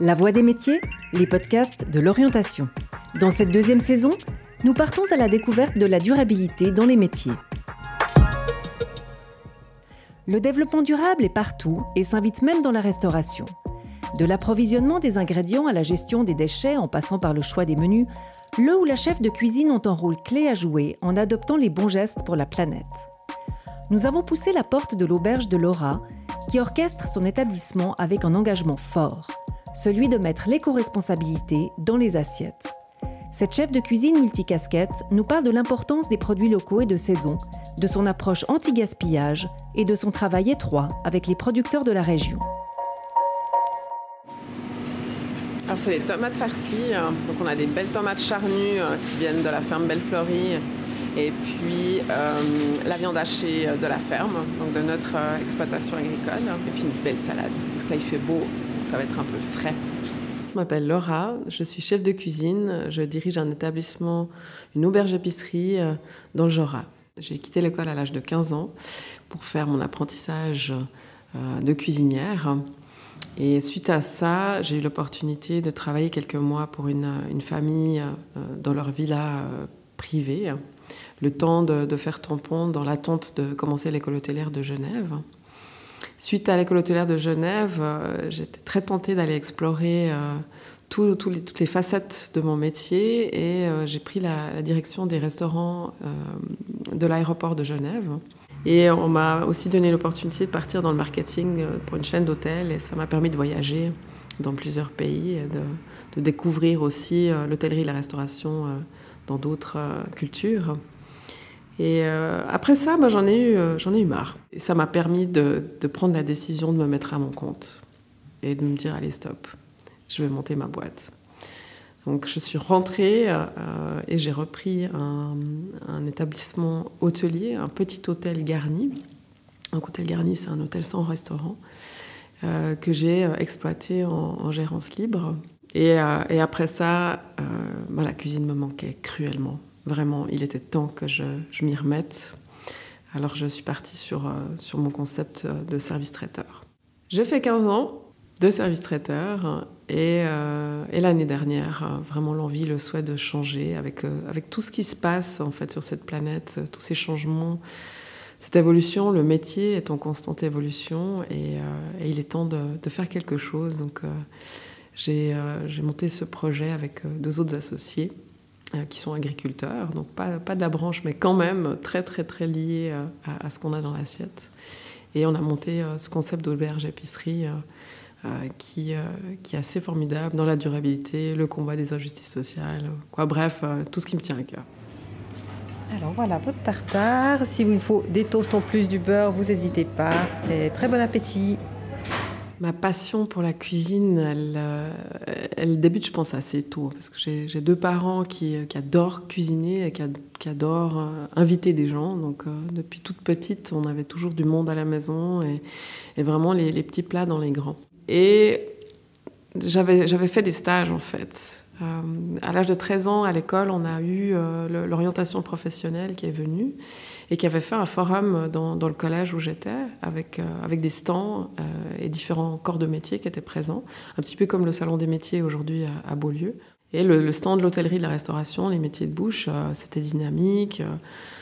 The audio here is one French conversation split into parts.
La Voix des métiers, les podcasts de l'orientation. Dans cette deuxième saison, nous partons à la découverte de la durabilité dans les métiers. Le développement durable est partout et s'invite même dans la restauration. De l'approvisionnement des ingrédients à la gestion des déchets en passant par le choix des menus, le ou la chef de cuisine ont un rôle clé à jouer en adoptant les bons gestes pour la planète. Nous avons poussé la porte de l'auberge de Laura, qui orchestre son établissement avec un engagement fort, celui de mettre l'éco-responsabilité dans les assiettes. Cette chef de cuisine multicasquette nous parle de l'importance des produits locaux et de saison, de son approche anti-gaspillage et de son travail étroit avec les producteurs de la région. Alors c'est les tomates farcies, hein. donc on a des belles tomates charnues euh, qui viennent de la ferme Belle-Florie et puis euh, la viande hachée de la ferme, donc de notre euh, exploitation agricole, et puis une belle salade, parce que là il fait beau, ça va être un peu frais. Je m'appelle Laura, je suis chef de cuisine, je dirige un établissement, une auberge-épicerie dans le Jura. J'ai quitté l'école à l'âge de 15 ans pour faire mon apprentissage de cuisinière. Et suite à ça, j'ai eu l'opportunité de travailler quelques mois pour une, famille euh, dans leur villa euh, privée, le temps de, faire tampon dans l'attente de commencer l'école hôtelière de Genève. Suite à l'école hôtelière de Genève, euh, j'étais très tentée d'aller explorer toutes les facettes de mon métier et j'ai pris la, direction des restaurants de l'aéroport de Genève. Et on m'a aussi donné l'opportunité de partir dans le marketing euh, pour une chaîne d'hôtels et ça m'a permis de voyager dans plusieurs pays et de, découvrir aussi euh, l'hôtellerie et la restauration euh, dans d'autres cultures. Et après ça, moi, j'en ai, eu, j'en ai eu marre. Et ça m'a permis de, prendre la décision de me mettre à mon compte et de me dire, allez, stop, je vais monter ma boîte. Donc je suis rentrée euh, et j'ai repris un, établissement hôtelier, un petit hôtel garni. Un hôtel garni, c'est un hôtel sans restaurant euh, que j'ai euh, exploité en, gérance libre. Et, après ça, bah, la cuisine me manquait cruellement. Vraiment, il était temps que je, m'y remette. Alors je suis partie sur, sur mon concept de service traiteur. J'ai fait 15 ans de service traiteur euh, et, l'année dernière, euh, vraiment l'envie, le souhait de changer avec, euh, avec tout ce qui se passe en fait sur cette planète, tous ces changements, cette évolution, le métier est en constante évolution et, il est temps de, faire quelque chose. Donc j'ai monté ce projet avec deux autres associés qui sont agriculteurs, donc pas, pas, de la branche, mais quand même très très très liés à, à ce qu'on a dans l'assiette. Et on a monté ce concept d'auberge-épicerie euh, qui, euh, qui est assez formidable dans la durabilité, le combat des injustices sociales, quoi. bref, euh, tout ce qui me tient à cœur. Alors voilà votre tartare. Si vous faut des toasts en plus du beurre, vous n'hésitez pas. Et très bon appétit. Ma passion pour la cuisine, elle, elle débute, je pense, assez tôt. Parce que j'ai deux parents qui, qui, adorent cuisiner et qui, adorent inviter des gens. Donc, depuis toute petite, on avait toujours du monde à la maison et, et vraiment les, les petits plats dans les grands. Et j'avais, fait des stages en fait. Euh, à l'âge de 13 ans, à l'école, on a eu euh, l'orientation professionnelle qui est venue et qui avait fait un forum dans, le collège où j'étais avec, euh, avec des stands et différents corps de métiers qui étaient présents, un petit peu comme le salon des métiers aujourd'hui à, Beaulieu. Et le, stand de l'hôtellerie, de la restauration, les métiers de bouche, c'était dynamique.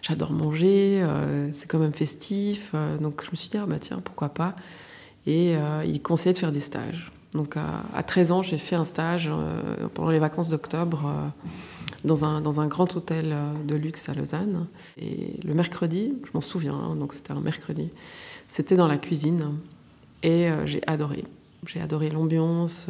J'adore manger, c'est quand même festif. donc je me suis dit, ah, bah, tiens, pourquoi pas? Et il conseillait de faire des stages. Donc à, 13 ans, j'ai fait un stage euh, pendant les vacances d'octobre euh, dans, un, dans un grand hôtel de luxe à Lausanne. Et le mercredi, je m'en souviens, hein, donc c'était un mercredi, c'était dans la cuisine. Et j'ai adoré. J'ai adoré l'ambiance,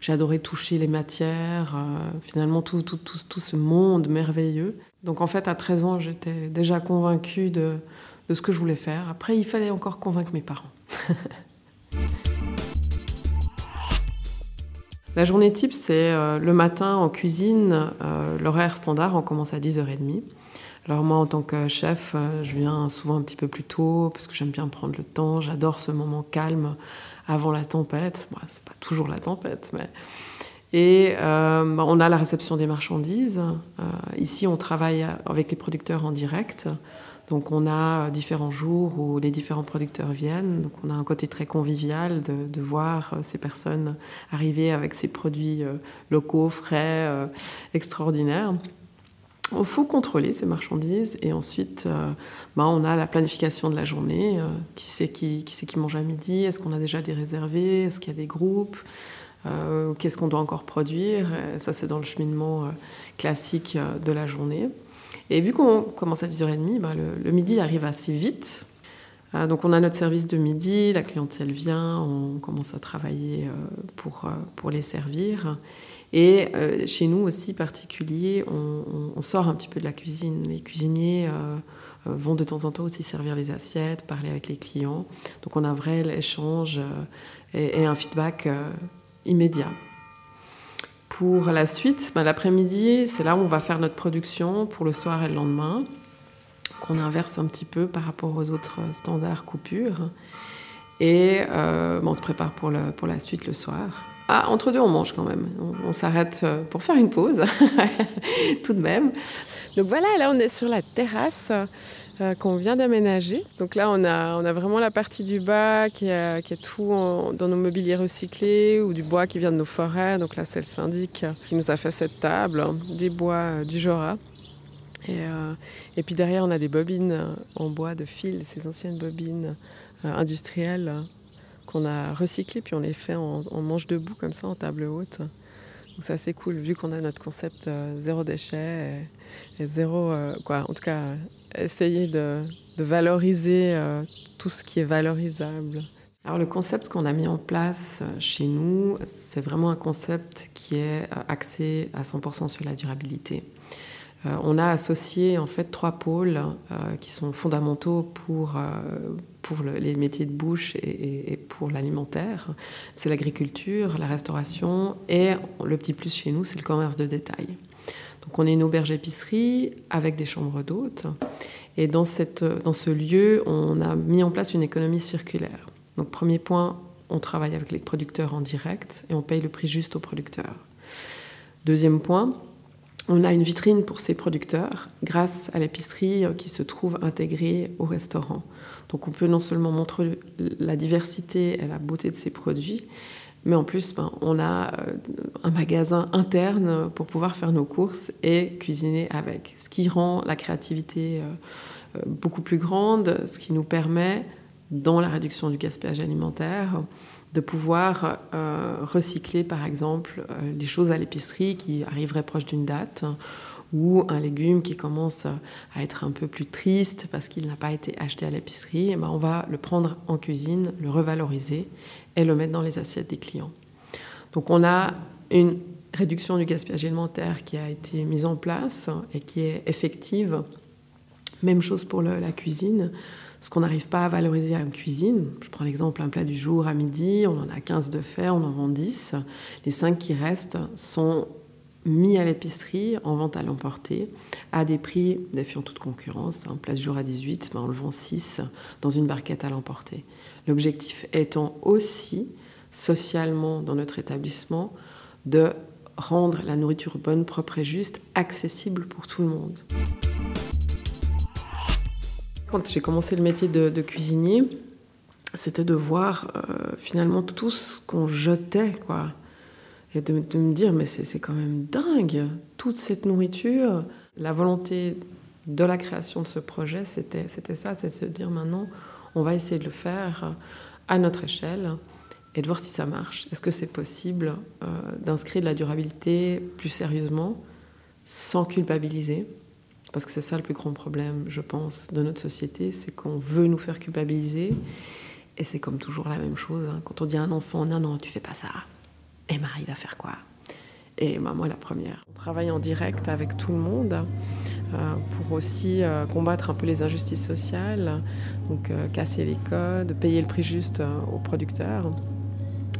j'ai adoré toucher les matières, finalement tout, tout, tout, tout, ce monde merveilleux. Donc en fait, à 13 ans, j'étais déjà convaincue de, de ce que je voulais faire. Après, il fallait encore convaincre mes parents. La journée type, c'est euh, le matin en cuisine, euh, l'horaire standard, on commence à 10h30. Alors moi, en tant que chef, euh, je viens souvent un petit peu plus tôt parce que j'aime bien prendre le temps. J'adore ce moment calme avant la tempête. Bon, c'est pas toujours la tempête, mais... Et bah, on a la réception des marchandises. ici, on travaille avec les producteurs en direct. Donc on a différents jours où les différents producteurs viennent. Donc on a un côté très convivial de, voir ces personnes arriver avec ces produits locaux, frais, extraordinaires. Il faut contrôler ces marchandises et ensuite bah, on a la planification de la journée. qui c'est qui, qui mange à midi? Est-ce qu'on a déjà des réservés? Est-ce qu'il y a des groupes? Euh, qu'est-ce qu'on doit encore produire? Ça, c'est dans le cheminement euh, classique euh, de la journée. Et vu qu'on commence à 10h30, bah, le, midi arrive assez vite. donc on a notre service de midi, la clientèle vient, on commence à travailler pour, pour les servir. Et chez nous aussi, particulier, on, sort un petit peu de la cuisine. Les cuisiniers vont de temps en temps aussi servir les assiettes, parler avec les clients. Donc on a un vrai échange et un feedback immédiat. Pour la suite, ben, l'après-midi, c'est là où on va faire notre production pour le soir et le lendemain, qu'on inverse un petit peu par rapport aux autres standards coupures. Et euh, ben, on se prépare pour, la suite le soir. Ah, entre deux, on mange quand même. On, s'arrête euh, pour faire une pause, tout de même. Donc voilà, là, on est sur la terrasse. Euh, qu'on vient d'aménager. Donc là, on a, vraiment la partie du bas qui est, qui est tout dans nos mobiliers recyclés ou du bois qui vient de nos forêts. Donc là, c'est le syndic qui nous a fait cette table, des bois euh, du Jura. Et, euh, et, puis derrière, on a des bobines en bois de fil, ces anciennes bobines industrielles qu'on a recyclées, puis on les fait en, en manche debout comme ça, en table haute. Donc c'est assez cool, vu qu'on a notre concept zéro déchet et, zéro, quoi, en tout cas essayer de, valoriser euh, tout ce qui est valorisable. Alors le concept qu'on a mis en place euh, chez nous, c'est vraiment un concept qui est euh, axé à 100% sur la durabilité. on a associé en fait trois pôles qui sont fondamentaux pour, pour les métiers de bouche et, et pour l'alimentaire. C'est l'agriculture, la restauration et le petit plus chez nous, c'est le commerce de détail. Donc on est une auberge-épicerie avec des chambres d'hôtes. Et dans, cette, dans ce lieu, on a mis en place une économie circulaire. Donc premier point, on travaille avec les producteurs en direct et on paye le prix juste aux producteurs. Deuxième point, on a une vitrine pour ces producteurs grâce à l'épicerie qui se trouve intégrée au restaurant. Donc on peut non seulement montrer la diversité et la beauté de ces produits, mais en plus, ben, on a euh, un magasin interne pour pouvoir faire nos courses et cuisiner avec. Ce qui rend la créativité euh, euh, beaucoup plus grande, ce qui nous permet, dans la réduction du gaspillage alimentaire, de pouvoir recycler, par exemple, les choses à l'épicerie qui arriveraient proches d'une date ou un légume qui commence à être un peu plus triste parce qu'il n'a pas été acheté à l'épicerie, eh ben on va le prendre en cuisine, le revaloriser et le mettre dans les assiettes des clients. Donc on a une réduction du gaspillage alimentaire qui a été mise en place et qui est effective. Même chose pour la cuisine. Ce qu'on n'arrive pas à valoriser en cuisine, je prends l'exemple un plat du jour à midi, on en a 15 de fait, on en vend 10. Les 5 qui restent sont mis à l'épicerie en vente à l'emporter à des prix défiant toute concurrence. Un place jour à 18, ben on le vend 6 dans une barquette à l'emporter. L'objectif étant aussi, socialement dans notre établissement, de rendre la nourriture bonne, propre et juste accessible pour tout le monde. Quand j'ai commencé le métier de, cuisinier, c'était de voir euh, finalement tout ce qu'on jetait, quoi et de, me dire, mais c'est quand même dingue, toute cette nourriture. La volonté de la création de ce projet, c'était ça, c'est de se dire maintenant, on va essayer de le faire à notre échelle et de voir si ça marche. Est-ce que c'est possible euh, d'inscrire de la durabilité plus sérieusement, sans culpabiliser? Parce que c'est ça le plus grand problème, je pense, de notre société, c'est qu'on veut nous faire culpabiliser. Et c'est comme toujours la même chose. Hein. Quand on dit à un enfant, non, non, tu fais pas ça, et Marie va faire quoi? Et bah, moi, la première. On travaille en direct avec tout le monde euh, pour aussi euh, combattre un peu les injustices sociales, donc euh, casser les codes, payer le prix juste aux producteurs.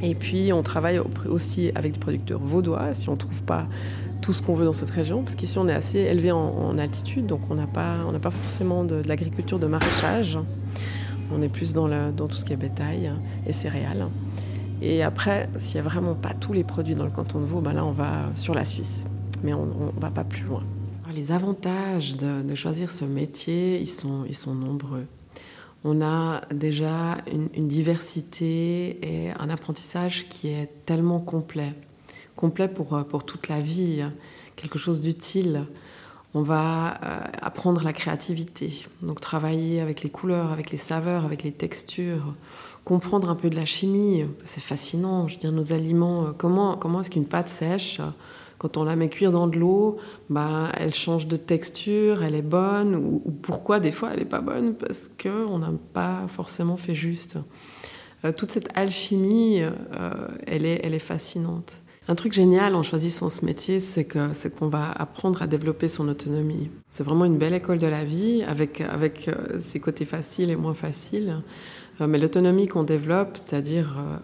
Et puis, on travaille aussi avec des producteurs vaudois si on ne trouve pas tout ce qu'on veut dans cette région, parce qu'ici on est assez élevé en, altitude, donc on n'a pas, pas forcément de, l'agriculture de maraîchage. On est plus dans, dans tout ce qui est bétail et céréales. Et après, s'il n'y a vraiment pas tous les produits dans le canton de Vaud, ben là, on va sur la Suisse. Mais on ne va pas plus loin. Les avantages de, choisir ce métier, ils sont, ils sont nombreux. On a déjà une, diversité et un apprentissage qui est tellement complet, complet pour, pour toute la vie, quelque chose d'utile. On va euh, apprendre la créativité, donc travailler avec les couleurs, avec les saveurs, avec les textures, comprendre un peu de la chimie. C'est fascinant. Je veux dire, nos aliments, euh, comment, comment est-ce qu'une pâte sèche, quand on la met cuire dans de l'eau, bah, elle change de texture, elle est bonne, ou, pourquoi des fois elle n'est pas bonne? Parce qu'on n'a pas forcément fait juste. Euh, toute cette alchimie, euh, elle, est, elle est fascinante. Un truc génial en choisissant ce métier, c'est que c'est qu'on va apprendre à développer son autonomie. C'est vraiment une belle école de la vie, avec, avec ses côtés faciles et moins faciles. Euh, mais l'autonomie qu'on développe, c'est-à-dire euh,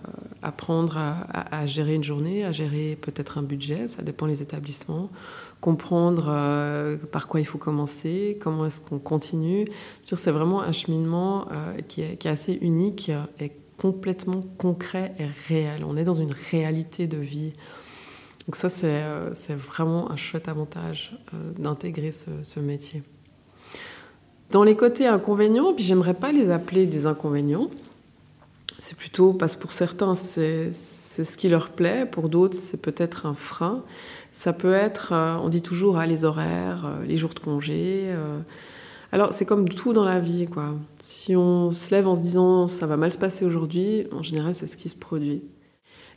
apprendre à, gérer une journée, à gérer peut-être un budget, ça dépend des établissements, comprendre euh, par quoi il faut commencer, comment est-ce qu'on continue. C'est vraiment un cheminement qui est, assez unique et complètement concret et réel. On est dans une réalité de vie. Donc ça, c'est vraiment un chouette avantage d'intégrer ce métier. Dans les côtés inconvénients, puis j'aimerais pas les appeler des inconvénients, c'est plutôt parce que pour certains c'est ce qui leur plaît, pour d'autres c'est peut-être un frein. Ça peut être, euh, on dit toujours, ah, les horaires, euh, les jours de congé. Euh. Alors c'est comme tout dans la vie, quoi. Si on se lève en se disant ça va mal se passer aujourd'hui, en général c'est ce qui se produit.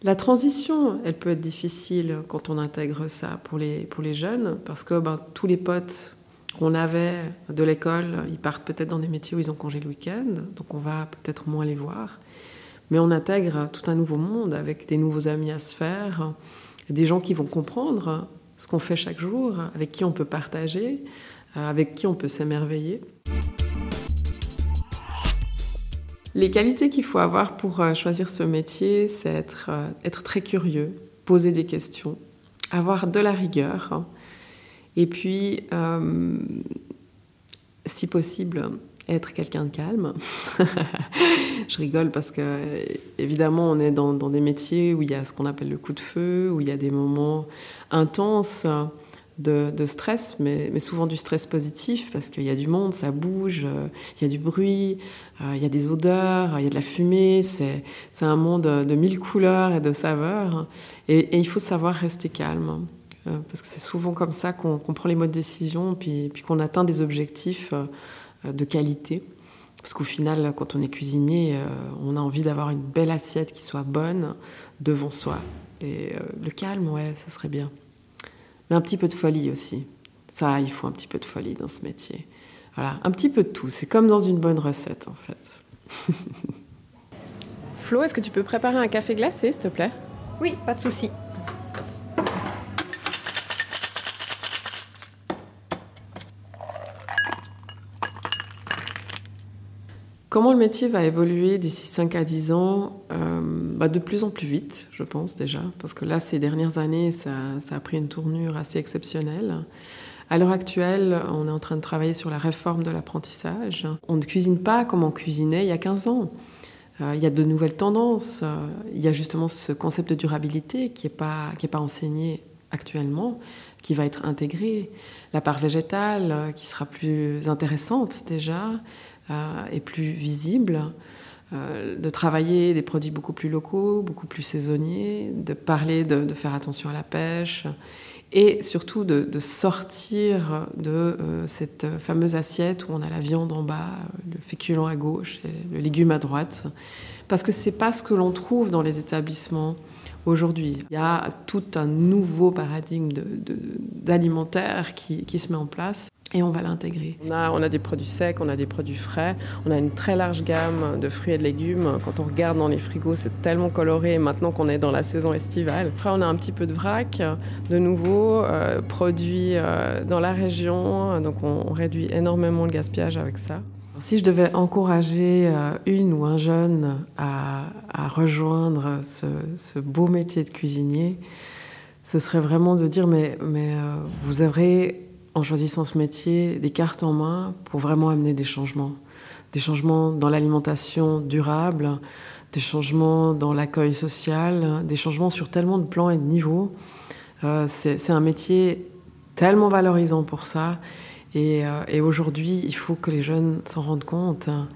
La transition, elle peut être difficile quand on intègre ça pour les, pour les jeunes, parce que ben, tous les potes qu'on avait de l'école, ils partent peut-être dans des métiers où ils ont congé le week-end, donc on va peut-être moins les voir. Mais on intègre tout un nouveau monde avec des nouveaux amis à se faire, des gens qui vont comprendre ce qu'on fait chaque jour, avec qui on peut partager, avec qui on peut s'émerveiller. Les qualités qu'il faut avoir pour euh, choisir ce métier, c'est être, euh, être très curieux, poser des questions, avoir de la rigueur, et puis, euh, si possible, être quelqu'un de calme. je rigole parce que, évidemment, on est dans, des métiers où il y a ce qu'on appelle le coup de feu, où il y a des moments intenses de, stress, mais, souvent du stress positif parce qu'il y a du monde, ça bouge, il y a du bruit, euh, il y a des odeurs, il y a de la fumée. C'est un monde de mille couleurs et de saveurs. et il faut savoir rester calme. Euh, parce que c'est souvent comme ça qu'on prend les modes de décision, puis, puis qu'on atteint des objectifs euh, de qualité. Parce qu'au final, quand on est cuisinier, euh, on a envie d'avoir une belle assiette qui soit bonne devant soi. Et le calme, ouais, ça serait bien. Mais un petit peu de folie aussi. Ça, il faut un petit peu de folie dans ce métier. Voilà, un petit peu de tout. C'est comme dans une bonne recette, en fait. Flo, est-ce que tu peux préparer un café glacé, s'il te plaît? Oui, pas de souci. Comment le métier va évoluer d'ici 5 à 10 ans euh, bah De plus en plus vite, je pense déjà, parce que là, ces dernières années, ça, a pris une tournure assez exceptionnelle. À l'heure actuelle, on est en train de travailler sur la réforme de l'apprentissage. On ne cuisine pas comme on cuisinait il y a 15 ans. Euh, il y a de nouvelles tendances. il y a justement ce concept de durabilité qui n'est pas enseigné actuellement, qui va être intégré. La part végétale euh, qui sera plus intéressante déjà. Euh, est plus visible, euh, de travailler des produits beaucoup plus locaux, beaucoup plus saisonniers, de parler de, faire attention à la pêche et surtout de, sortir de cette fameuse assiette où on a la viande en bas, le féculent à gauche et le légume à droite, parce que c'est pas ce que l'on trouve dans les établissements aujourd'hui. Il y a tout un nouveau paradigme d'alimentaire qui, se met en place et on va l'intégrer. On a, on a, des produits secs, on a des produits frais, on a une très large gamme de fruits et de légumes. Quand on regarde dans les frigos, c'est tellement coloré maintenant qu'on est dans la saison estivale. Après, on a un petit peu de vrac, de nouveau, euh, produits euh, dans la région, donc on, réduit énormément le gaspillage avec ça. Si je devais encourager euh, une ou un jeune à, rejoindre ce, beau métier de cuisinier, ce serait vraiment de dire mais, mais vous aurez en choisissant ce métier, des cartes en main pour vraiment amener des changements. Des changements dans l'alimentation durable, des changements dans l'accueil social, des changements sur tellement de plans et de niveaux. Euh, c'est un métier tellement valorisants pour ça. Et, et aujourd'hui, il faut que les jeunes s'en rendent compte. Hein.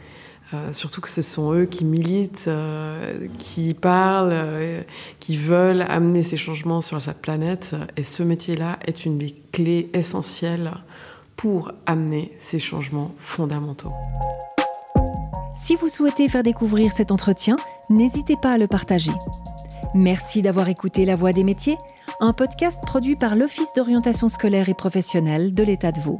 Euh, surtout que ce sont eux qui militent, euh, qui parlent, euh, qui veulent amener ces changements sur la planète. Et ce métier-là est une des clés essentielles pour amener ces changements fondamentaux. Si vous souhaitez faire découvrir cet entretien, n'hésitez pas à le partager. Merci d'avoir écouté La Voix des métiers, un podcast produit par l'Office d'orientation scolaire et professionnelle de l'État de Vaud.